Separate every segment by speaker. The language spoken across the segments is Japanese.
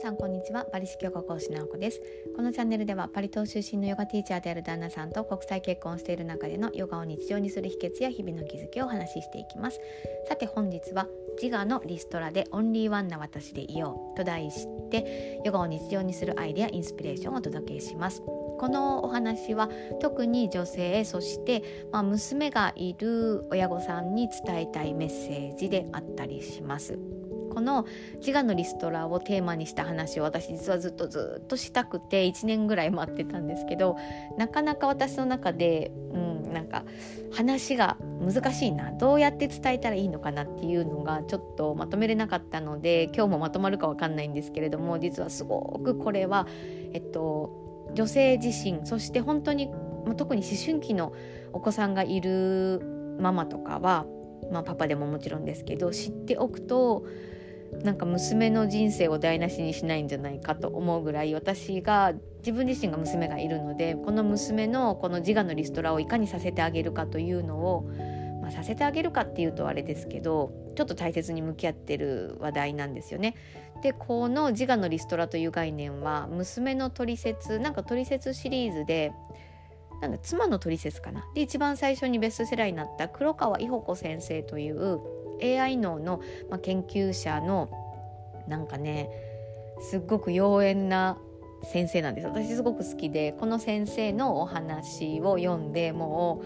Speaker 1: さんこんにちは。バリ式ヨガ講師直子です。このチャンネルではパリ島出身のヨガティーチャーである旦那さんと国際結婚している中でのヨガを日常にする秘訣や日々の気づきをお話ししていきます。さて本日は自我のリストラでオンリーワンな私でいようと題してヨガを日常にするアイデアインスピレーションをお届けします。このお話は特に女性そして、まあ、娘がいる親御さんに伝えたいメッセージであったりします。この自我のリストラをテーマにした話を私実はずっとずっとしたくて1年ぐらい待ってたんですけどなかなか私の中で、うん、なんか話が難しいなどうやって伝えたらいいのかなっていうのがちょっとまとめれなかったので今日もまとまるかわかんないんですけれども実はすごくこれはえっと女性自身そして本当に特に思春期のお子さんがいるママとかは、まあ、パパでももちろんですけど知っておくとなんか娘の人生を台無しにしないんじゃないかと思うぐらい私が自分自身が娘がいるのでこの娘のこの自我のリストラをいかにさせてあげるかというのを、まあ、させてあげるかっていうとあれですけどちょっと大切に向き合ってる話題なんですよね。でこの自我のリストラという概念は娘のトリセツなんかトリセツシリーズでなんだ妻のトリセツかな？で一番最初にベストセラーになった黒川伊保子先生という AI 脳の、まあ、研究者のなんかねすっごく妖艶な先生なんです。私すごく好きでこの先生のお話を読んでも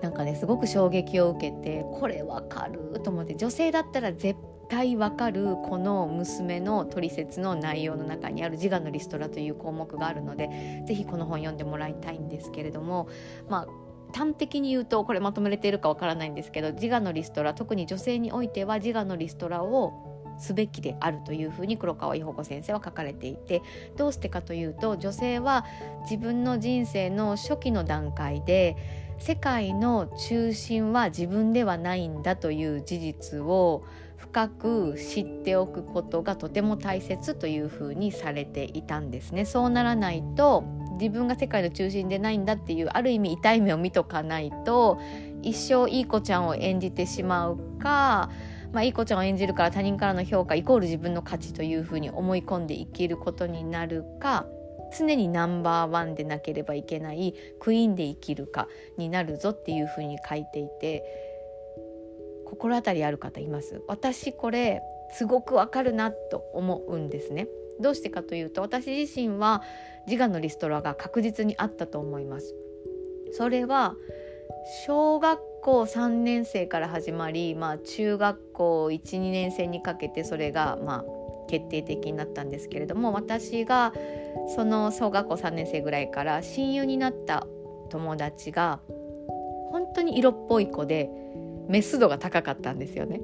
Speaker 1: うなんかねすごく衝撃を受けてこれわかると思って女性だったら絶対わかるこの娘の取説の内容の中にある自我のリストラという項目があるので是非この本読んでもらいたいんですけれどもまあ端的に言うとこれまとめれているかわからないんですけど自我のリストラ特に女性においては自我のリストラをすべきであるというふうに黒川伊保子先生は書かれていてどうしてかというと女性は自分の人生の初期の段階で世界の中心は自分ではないんだという事実を深く知っておくことがとても大切というふうにされていたんですね。そうならないと自分が世界の中心でないんだっていうある意味痛い目を見とかないと一生いい子ちゃんを演じてしまうか、まあ、いい子ちゃんを演じるから他人からの評価イコール自分の価値というふうに思い込んで生きることになるか常にナンバーワンでなければいけないクイーンで生きるかになるぞっていうふうに書いていて心当たりある方います？私これすごくわかるなと思うんですね。どうしてかというと私自身は自我のリストラが確実にあったと思います。それは小学校3年生から始まり、まあ、中学校12年生にかけてそれがまあ決定的になったんですけれども私がその小学校3年生ぐらいから親友になった友達が本当に色っぽい子でメス度が高かったんですよね。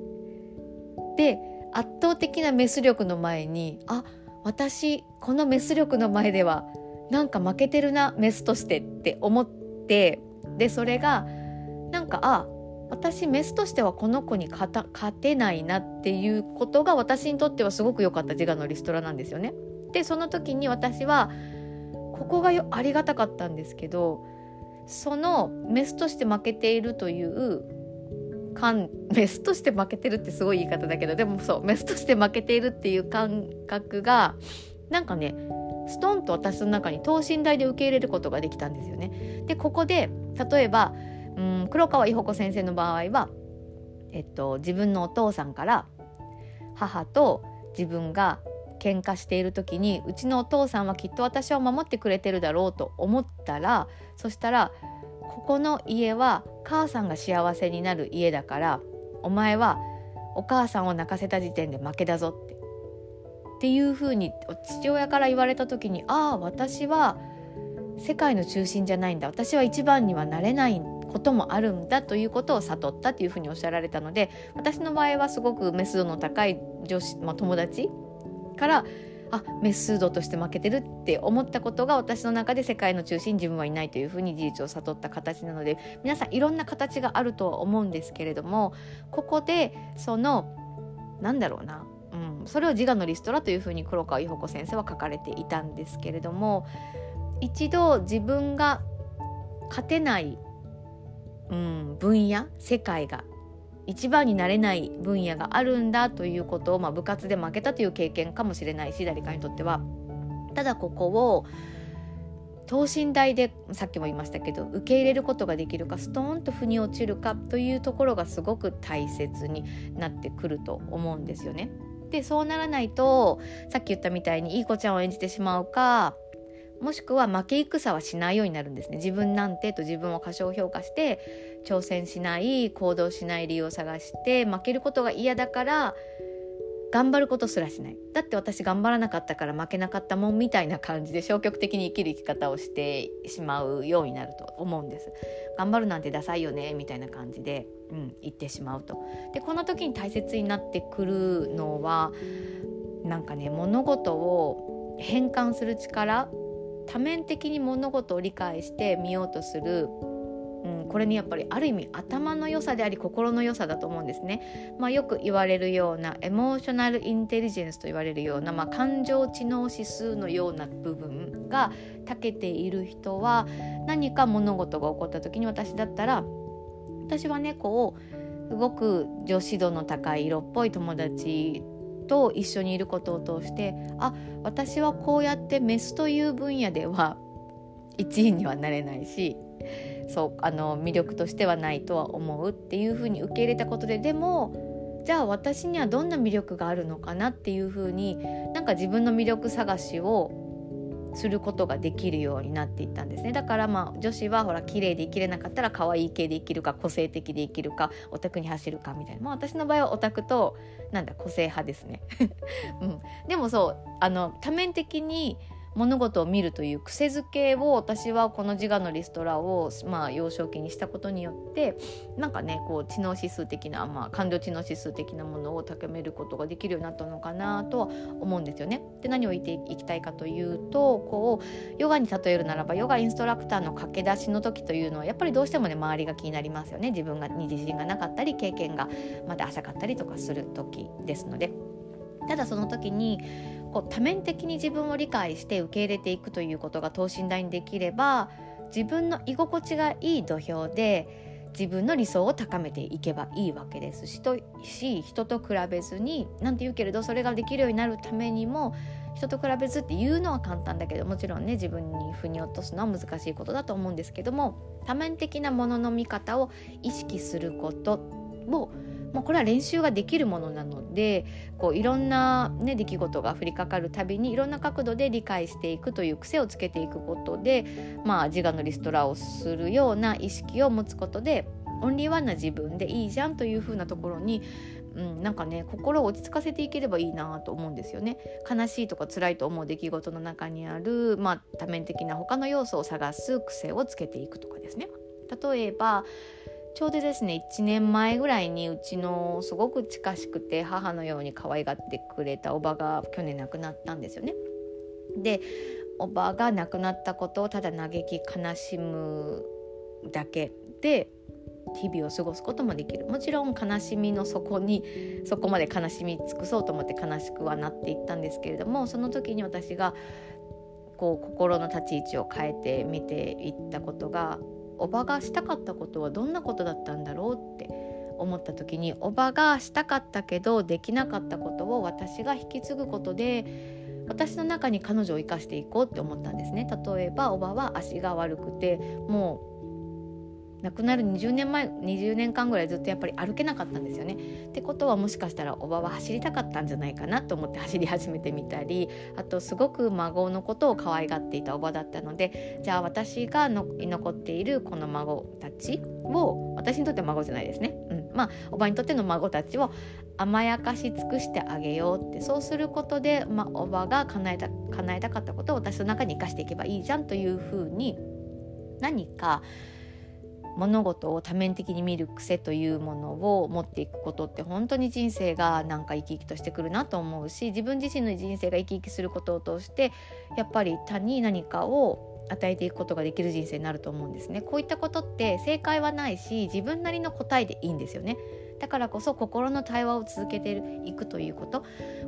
Speaker 1: で圧倒的なメス力の前にあっ私このメス力の前ではなんか負けてるなメスとしてって思ってでそれがなんかあ私メスとしてはこの子に勝てないなっていうことが私にとってはすごく良かった自我のリストラなんですよね。でその時に私はここがありがたかったんですけどそのメスとして負けているという感 メスとして負けてるってすごい言い方だけどでもそうメスとして負けているっていう感覚がなんかねストンと私の中に等身大で受け入れることができたんですよね。でここで例えばうん黒川伊保子先生の場合は、えっと、自分のお父さんから母と自分が喧嘩している時にうちのお父さんはきっと私を守ってくれてるだろうと思ったらそしたらここの家は母さんが幸せになる家だからお前はお母さんを泣かせた時点で負けだぞって。っていうふうに父親から言われた時にああ私は世界の中心じゃないんだ。私は一番にはなれないこともあるんだということを悟ったっていうふうにおっしゃられたので私の場合はすごくメス度の高い女子、まあ、友達からあメス度として負けてるって思ったことが私の中で世界の中心自分はいないというふうに事実を悟った形なので皆さんいろんな形があるとは思うんですけれどもここでそのなんだろうな、うん、それを自我のリストラというふうに黒川伊保子先生は書かれていたんですけれども一度自分が勝てない、うん、分野世界が一番になれない分野があるんだということを、まあ、部活で負けたという経験かもしれないし誰かにとってはただここを等身大でさっきも言いましたけど受け入れることができるかストーンと腑に落ちるかというところがすごく大切になってくると思うんですよね。でそうならないとさっき言ったみたいにいい子ちゃんを演じてしまうかもしくは負け戦はしないようになるんですね。自分なんてと自分を過小評価して挑戦しない行動しない理由を探して負けることが嫌だから頑張ることすらしない。だって私頑張らなかったから負けなかったもんみたいな感じで消極的に生きる生き方をしてしまうようになると思うんです。頑張るなんてダサいよねみたいな感じで、うん、言ってしまうと。でこの時に大切になってくるのはなんかね物事を変換する力多面的に物事を理解してみようとするうん、これにやっぱりある意味頭の良さであり心の良さだと思うんですね。まあ、よく言われるようなエモーショナルインテリジェンスと言われるような、まあ、感情知能指数のような部分が長けている人は何か物事が起こった時に私だったら私はねこうすごく女子度の高い色っぽい友達と一緒にいることを通してあ私はこうやってメスという分野では 1位にはなれないしそうあの魅力としてはないとは思うっていうふうに受け入れたことででもじゃあ私にはどんな魅力があるのかなっていうふうになんか自分の魅力探しをすることができるようになっていったんですね。だからまあ女子はほら綺麗で生きれなかったら可愛い系で生きるか個性的で生きるかオタクに走るかみたいな、まあ、私の場合はオタクとなんだ個性派ですね、うん、でもそうあの多面的に物事を見るという癖づけを私はこの自我のリストラを、まあ、幼少期にしたことによってなんかねこう知能指数的な、まあ、感情知能指数的なものを高めることができるようになったのかなとは思うんですよね。で何を言っていきたいかというとこうヨガに例えるならばヨガインストラクターの駆け出しの時というのはやっぱりどうしてもね周りが気になりますよね自分がに自信がなかったり経験がまだ浅かったりとかする時ですので。ただその時にこう多面的に自分を理解して受け入れていくということが等身大にできれば自分の居心地がいい土俵で自分の理想を高めていけばいいわけですしとし人と比べずになんて言うけれどそれができるようになるためにも人と比べずって言うのは簡単だけどもちろんね自分に腑に落とすのは難しいことだと思うんですけども多面的なものの見方を意識することをまあ、これは練習ができるものなのでこういろんな、ね、出来事が降りかかるたびにいろんな角度で理解していくという癖をつけていくことで、まあ、自我のリストラをするような意識を持つことでオンリーワンな自分でいいじゃんというふうなところにうん、なんかね心を落ち着かせていければいいなと思うんですよね。悲しいとか辛いと思う出来事の中にある、まあ、多面的な他の要素を探す癖をつけていくとかですね。例えばちょうどですね1年前ぐらいにうちのすごく近しくて母のように可愛がってくれたおばが去年亡くなったんですよね。でおばが亡くなったことをただ嘆き悲しむだけで日々を過ごすこともできるもちろん悲しみの底にそこまで悲しみ尽くそうと思って悲しくはなっていったんですけれどもその時に私がこう心の立ち位置を変えて見ていったことがおばがしたかったことはどんなことだったんだろうって思った時におばがしたかったけどできなかったことを私が引き継ぐことで私の中に彼女を生かしていこうって思ったんですね。例えばおばは足が悪くてもう亡くなる20年前20年間ぐらいずっとやっぱり歩けなかったんですよね。ってことはもしかしたらおばは走りたかったんじゃないかなと思って走り始めてみたりあとすごく孫のことを可愛がっていたおばだったのでじゃあ私が残っているこの孫たちを私にとっては孫じゃないですね、うん、まあおばにとっての孫たちを甘やかし尽くしてあげようってそうすることで、まあ、おばが叶えた叶えたかったことを私の中に生かしていけばいいじゃんというふうに何か物事を多面的に見る癖というものを持っていくことって本当に人生がなんか生き生きとしてくるなと思うし自分自身の人生が生き生きすることを通してやっぱり他に何かを与えていくことができる人生になると思うんですね。こういったことって正解はないし自分なりの答えでいいんですよね。だからこそ心の対話を続けていくということ。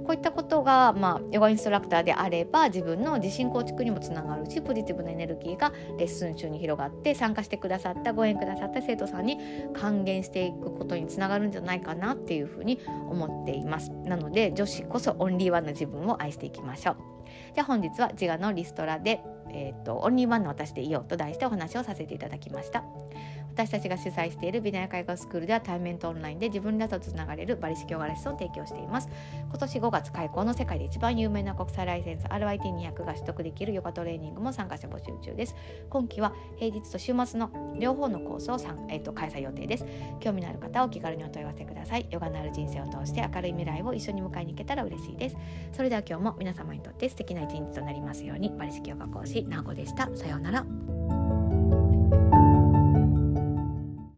Speaker 1: こういったことが、まあ、ヨガインストラクターであれば自分の自信構築にもつながるしポジティブなエネルギーがレッスン中に広がって参加してくださったご縁くださった生徒さんに還元していくことにつながるんじゃないかなっていうふうに思っています。なので女子こそオンリーワンの自分を愛していきましょう。じゃあ本日は自我のリストラで、えーと、オンリーワンの私でいようと題してお話をさせていただきました。私たちが主催しているビナヤ介護スクールでは対面とオンラインで自分らとつながれるバリ式ヨガレッスンを提供しています。今年5月開校の世界で一番有名な国際ライセンス RIT200 が取得できるヨガトレーニングも参加者募集中です。今期は平日と週末の両方のコースを、えーと、開催予定です。興味のある方はお気軽にお問い合わせください。ヨガのある人生を通して明るい未来を一緒に迎えに行けたら嬉しいです。それでは今日も皆様にとって素敵な一日となりますように。バリ式ヨガ講師なおこでした。さようなら。